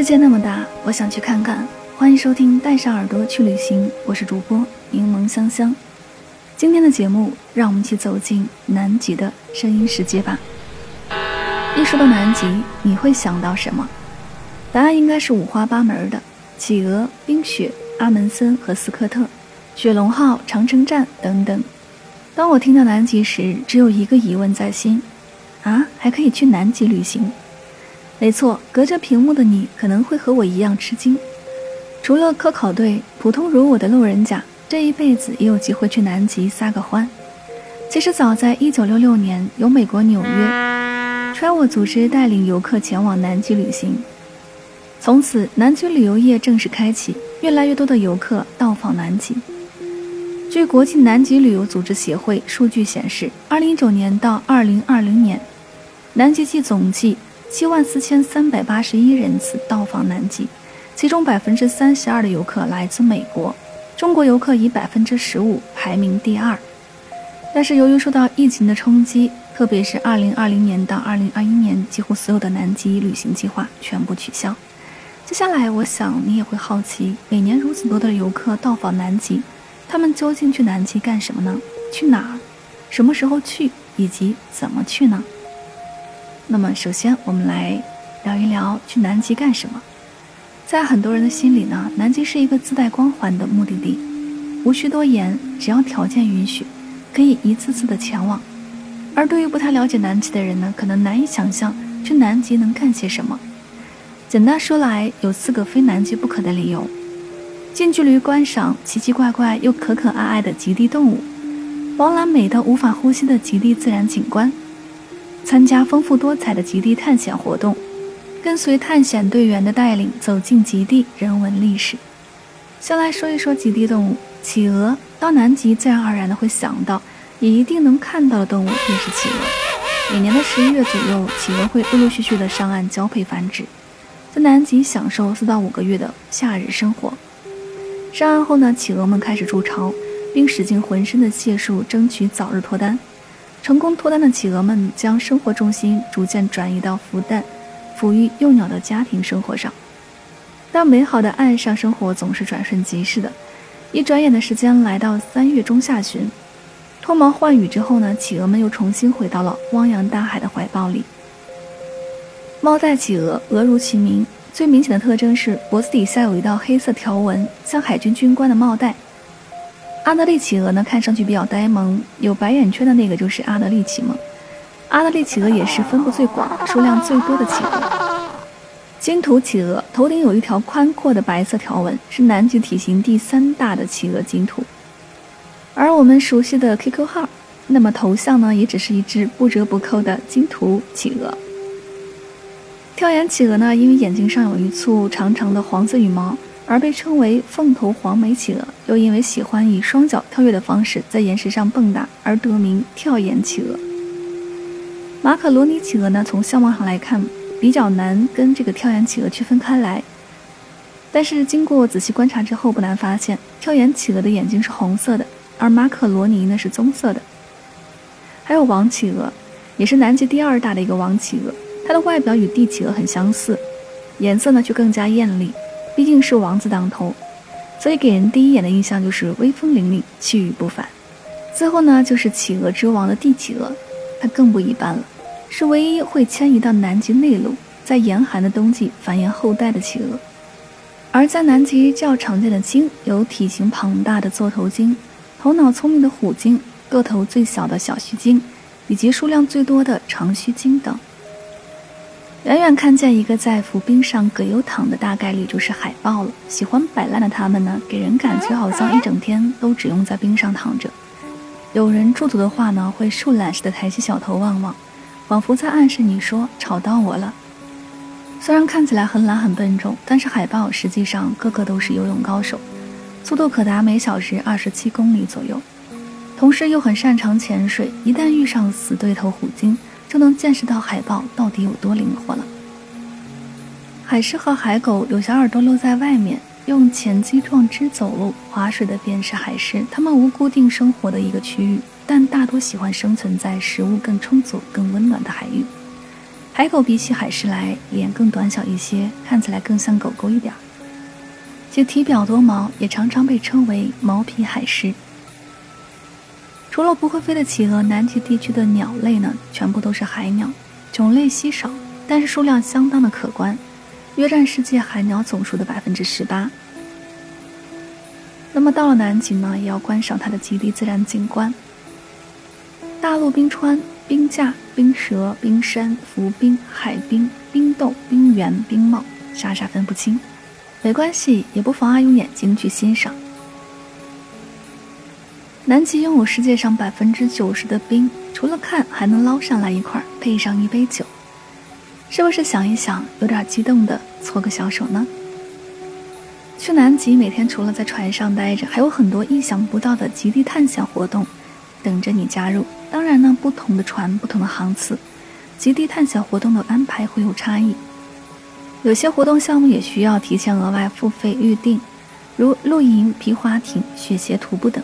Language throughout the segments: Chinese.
世界那么大，我想去看看。欢迎收听《带上耳朵去旅行》，我是主播柠檬香香。今天的节目，让我们一起走进南极的声音世界吧。一说到南极，你会想到什么？答案应该是五花八门的：企鹅、冰雪、阿门森和斯科特、雪龙号、长城站等等。当我听到南极时，只有一个疑问在心：啊，还可以去南极旅行？没错，隔着屏幕的你可能会和我一样吃惊。除了科考队，普通如我的路人甲，这一辈子也有机会去南极撒个欢。其实早在1966年，由美国纽约 Travel 组织带领游客前往南极旅行，从此南极旅游业正式开启，越来越多的游客到访南极。据国际南极旅游组织协会数据显示，2019年到2020年，南极季总计。七万四千三百八十一人次到访南极，其中百分之三十二的游客来自美国，中国游客以百分之十五排名第二。但是由于受到疫情的冲击，特别是二零二零年到二零二一年，几乎所有的南极旅行计划全部取消。接下来，我想你也会好奇，每年如此多的游客到访南极，他们究竟去南极干什么呢？去哪儿？什么时候去？以及怎么去呢？那么，首先我们来聊一聊去南极干什么。在很多人的心里呢，南极是一个自带光环的目的地，无需多言，只要条件允许，可以一次次的前往。而对于不太了解南极的人呢，可能难以想象去南极能干些什么。简单说来，有四个非南极不可的理由：近距离观赏奇奇怪怪又可可爱爱的极地动物，饱览美到无法呼吸的极地自然景观。参加丰富多彩的极地探险活动，跟随探险队员的带领走进极地人文历史。先来说一说极地动物，企鹅。到南极自然而然的会想到，也一定能看到的动物便是企鹅。每年的十一月左右，企鹅会陆陆续续的上岸交配繁殖，在南极享受四到五个月的夏日生活。上岸后呢，企鹅们开始筑巢，并使尽浑身的解数争取早日脱单。成功脱单的企鹅们将生活重心逐渐转移到孵蛋、抚育幼鸟的家庭生活上，但美好的岸上生活总是转瞬即逝的。一转眼的时间来到三月中下旬，脱毛换羽之后呢，企鹅们又重新回到了汪洋大海的怀抱里。猫带企鹅，鹅如其名，最明显的特征是脖子底下有一道黑色条纹，像海军军官的帽带。阿德利企鹅呢，看上去比较呆萌，有白眼圈的那个就是阿德利企鹅。阿德利企鹅也是分布最广、数量最多的企鹅。金图企鹅头顶有一条宽阔的白色条纹，是南极体型第三大的企鹅金图。而我们熟悉的 QQ 号，那么头像呢，也只是一只不折不扣的金图企鹅。跳眼企鹅呢，因为眼睛上有一簇长长的黄色羽毛。而被称为凤头黄眉企鹅，又因为喜欢以双脚跳跃的方式在岩石上蹦跶而得名跳岩企鹅。马可罗尼企鹅呢，从相貌上来看比较难跟这个跳岩企鹅区分开来，但是经过仔细观察之后，不难发现跳岩企鹅的眼睛是红色的，而马可罗尼呢是棕色的。还有王企鹅，也是南极第二大的一个王企鹅，它的外表与帝企鹅很相似，颜色呢却更加艳丽。毕竟是王子当头，所以给人第一眼的印象就是威风凛凛、气宇不凡。最后呢，就是企鹅之王的帝企鹅，它更不一般了，是唯一会迁移到南极内陆，在严寒的冬季繁衍后代的企鹅。而在南极较常见的鲸有体型庞大的座头鲸、头脑聪明的虎鲸、个头最小的小须鲸，以及数量最多的长须鲸等。远远看见一个在浮冰上葛优躺的，大概率就是海豹了。喜欢摆烂的他们呢，给人感觉好像一整天都只用在冰上躺着。有人驻足的话呢，会树懒似的抬起小头望望，仿佛在暗示你说吵到我了。虽然看起来很懒很笨重，但是海豹实际上个个都是游泳高手，速度可达每小时二十七公里左右，同时又很擅长潜水。一旦遇上死对头虎鲸，就能见识到海豹到底有多灵活了。海狮和海狗有小耳朵露在外面，用前肌状肢走路、划水的便是海狮。它们无固定生活的一个区域，但大多喜欢生存在食物更充足、更温暖的海域。海狗比起海狮来，脸更短小一些，看起来更像狗狗一点。其体表多毛，也常常被称为毛皮海狮。除了不会飞的企鹅，南极地区的鸟类呢，全部都是海鸟，种类稀少，但是数量相当的可观，约占世界海鸟总数的百分之十八。那么到了南极呢，也要观赏它的极地自然景观：大陆冰川、冰架、冰舌、冰山、浮冰、海冰、冰窦、冰原、冰帽，傻傻分不清，没关系，也不妨碍用眼睛去欣赏。南极拥有世界上百分之九十的冰，除了看，还能捞上来一块，配上一杯酒，是不是想一想，有点激动的搓个小手呢？去南极，每天除了在船上待着，还有很多意想不到的极地探险活动等着你加入。当然呢，不同的船，不同的航次，极地探险活动的安排会有差异。有些活动项目也需要提前额外付费预定，如露营、皮划艇、雪鞋徒步等。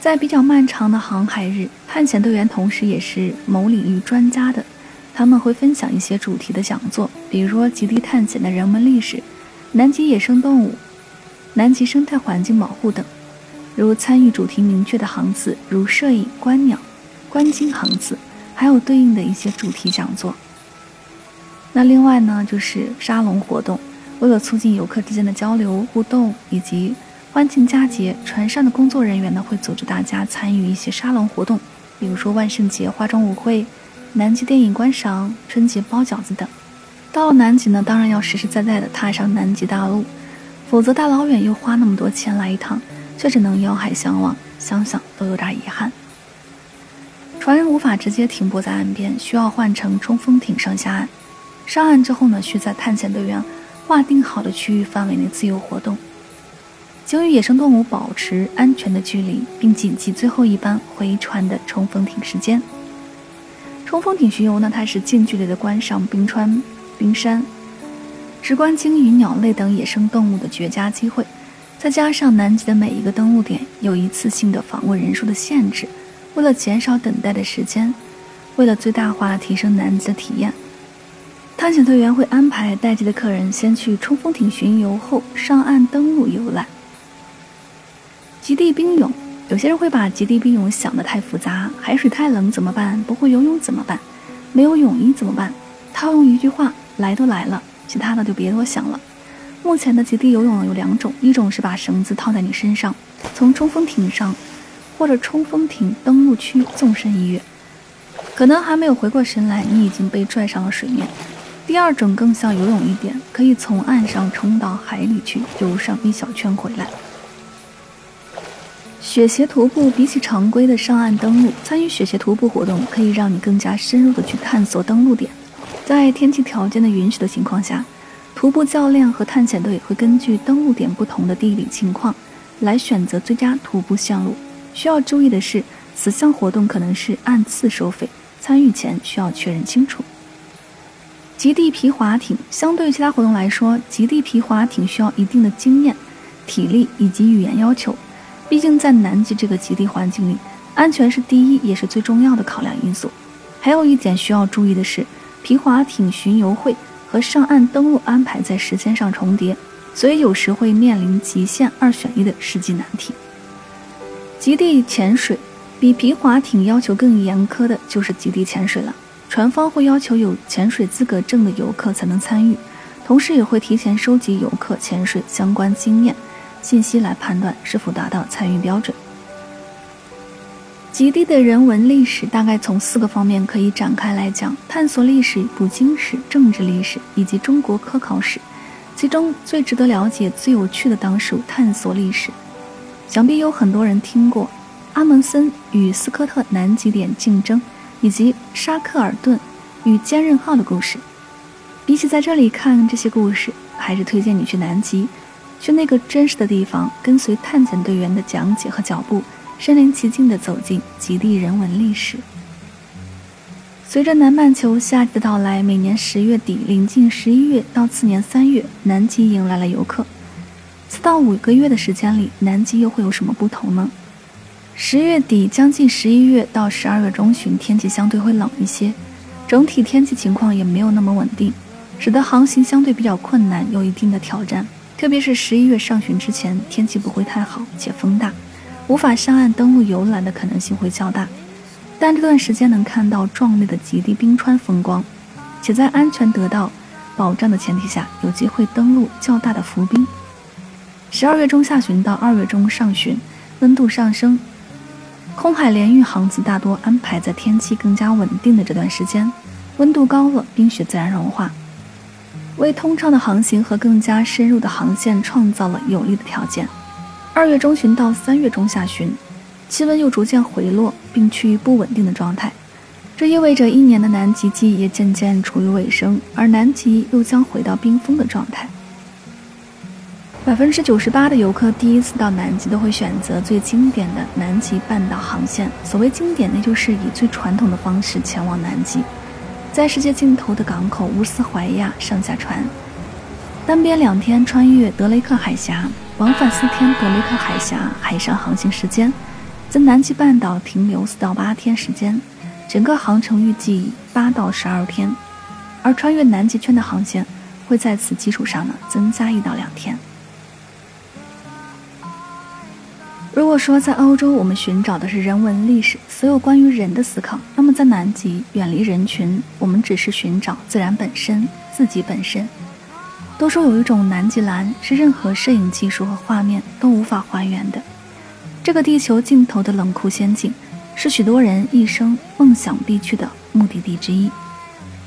在比较漫长的航海日，探险队员同时也是某领域专家的，他们会分享一些主题的讲座，比如极地探险的人文历史、南极野生动物、南极生态环境保护等。如参与主题明确的航次，如摄影、观鸟、观鲸航次，还有对应的一些主题讲座。那另外呢，就是沙龙活动，为了促进游客之间的交流互动以及。欢庆佳节，船上的工作人员呢会组织大家参与一些沙龙活动，比如说万圣节化妆舞会、南极电影观赏、春节包饺子等。到了南极呢，当然要实实在在的踏上南极大陆，否则大老远又花那么多钱来一趟，却只能遥海相望，想想都有点遗憾。船无法直接停泊在岸边，需要换乘冲锋艇上下岸。上岸之后呢，需在探险队员划定好的区域范围内自由活动。请与野生动物保持安全的距离，并谨记最后一班回船的冲锋艇时间。冲锋艇巡游呢，它是近距离的观赏冰川、冰山，直观鲸鱼、鸟类等野生动物的绝佳机会。再加上南极的每一个登陆点有一次性的访问人数的限制，为了减少等待的时间，为了最大化提升南极的体验，探险队员会安排待机的客人先去冲锋艇巡游后上岸登陆游览。极地冰泳，有些人会把极地冰泳想得太复杂，海水太冷怎么办？不会游泳怎么办？没有泳衣怎么办？套用一句话，来都来了，其他的就别多想了。目前的极地游泳有两种，一种是把绳子套在你身上，从冲锋艇上或者冲锋艇登陆区纵身一跃，可能还没有回过神来，你已经被拽上了水面。第二种更像游泳一点，可以从岸上冲到海里去，游上一小圈回来。雪鞋徒步比起常规的上岸登陆，参与雪鞋徒步活动可以让你更加深入的去探索登陆点。在天气条件的允许的情况下，徒步教练和探险队会根据登陆点不同的地理情况来选择最佳徒步线路。需要注意的是，此项活动可能是按次收费，参与前需要确认清楚。极地皮划艇相对于其他活动来说，极地皮划艇需要一定的经验、体力以及语言要求。毕竟在南极这个极地环境里，安全是第一也是最重要的考量因素。还有一点需要注意的是，皮划艇巡游会和上岸登陆安排在时间上重叠，所以有时会面临极限二选一的实际难题。极地潜水比皮划艇要求更严苛的就是极地潜水了，船方会要求有潜水资格证的游客才能参与，同时也会提前收集游客潜水相关经验。信息来判断是否达到参与标准。极地的人文历史大概从四个方面可以展开来讲：探索历史、捕鲸史、政治历史以及中国科考史。其中最值得了解、最有趣的当属探索历史。想必有很多人听过阿蒙森与斯科特南极点竞争，以及沙克尔顿与坚韧号的故事。比起在这里看这些故事，还是推荐你去南极，去那个真实的地方，跟随探险队员的讲解和脚步。身临其境地走进极地人文历史。随着南半球夏季的到来，每年十月底临近十一月到次年三月，南极迎来了游客。四到五个月的时间里，南极又会有什么不同呢？十月底将近十一月到十二月中旬，天气相对会冷一些，整体天气情况也没有那么稳定，使得航行相对比较困难，有一定的挑战。特别是十一月上旬之前，天气不会太好，且风大。无法上岸登陆游览的可能性会较大，但这段时间能看到壮丽的极地冰川风光，且在安全得到保障的前提下，有机会登陆较大的浮冰。十二月中下旬到二月中上旬，温度上升，空海联运航次大多安排在天气更加稳定的这段时间，温度高了，冰雪自然融化，为通畅的航行和更加深入的航线创造了有利的条件。二月中旬到三月中下旬，气温又逐渐回落，并趋于不稳定的状态。这意味着一年的南极季也渐渐处于尾声，而南极又将回到冰封的状态。百分之九十八的游客第一次到南极都会选择最经典的南极半岛航线。所谓经典，那就是以最传统的方式前往南极，在世界尽头的港口乌斯怀亚上下船，单边两天穿越德雷克海峡。往返四天德雷克海峡海上航行时间，在南极半岛停留四到八天时间，整个航程预计八到十二天，而穿越南极圈的航线会在此基础上呢增加一到两天。如果说在欧洲我们寻找的是人文历史，所有关于人的思考，那么在南极远离人群，我们只是寻找自然本身，自己本身。都说有一种南极蓝是任何摄影技术和画面都无法还原的。这个地球尽头的冷酷仙境，是许多人一生梦想必去的目的地之一。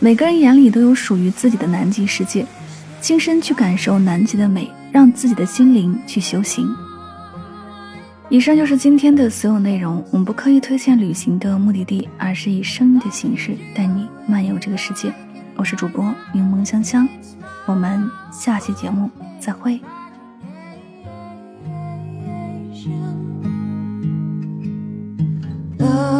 每个人眼里都有属于自己的南极世界，亲身去感受南极的美，让自己的心灵去修行。以上就是今天的所有内容，我们不刻意推荐旅行的目的地，而是以声音的形式带你漫游这个世界。我是主播柠檬香香，我们下期节目再会。哦。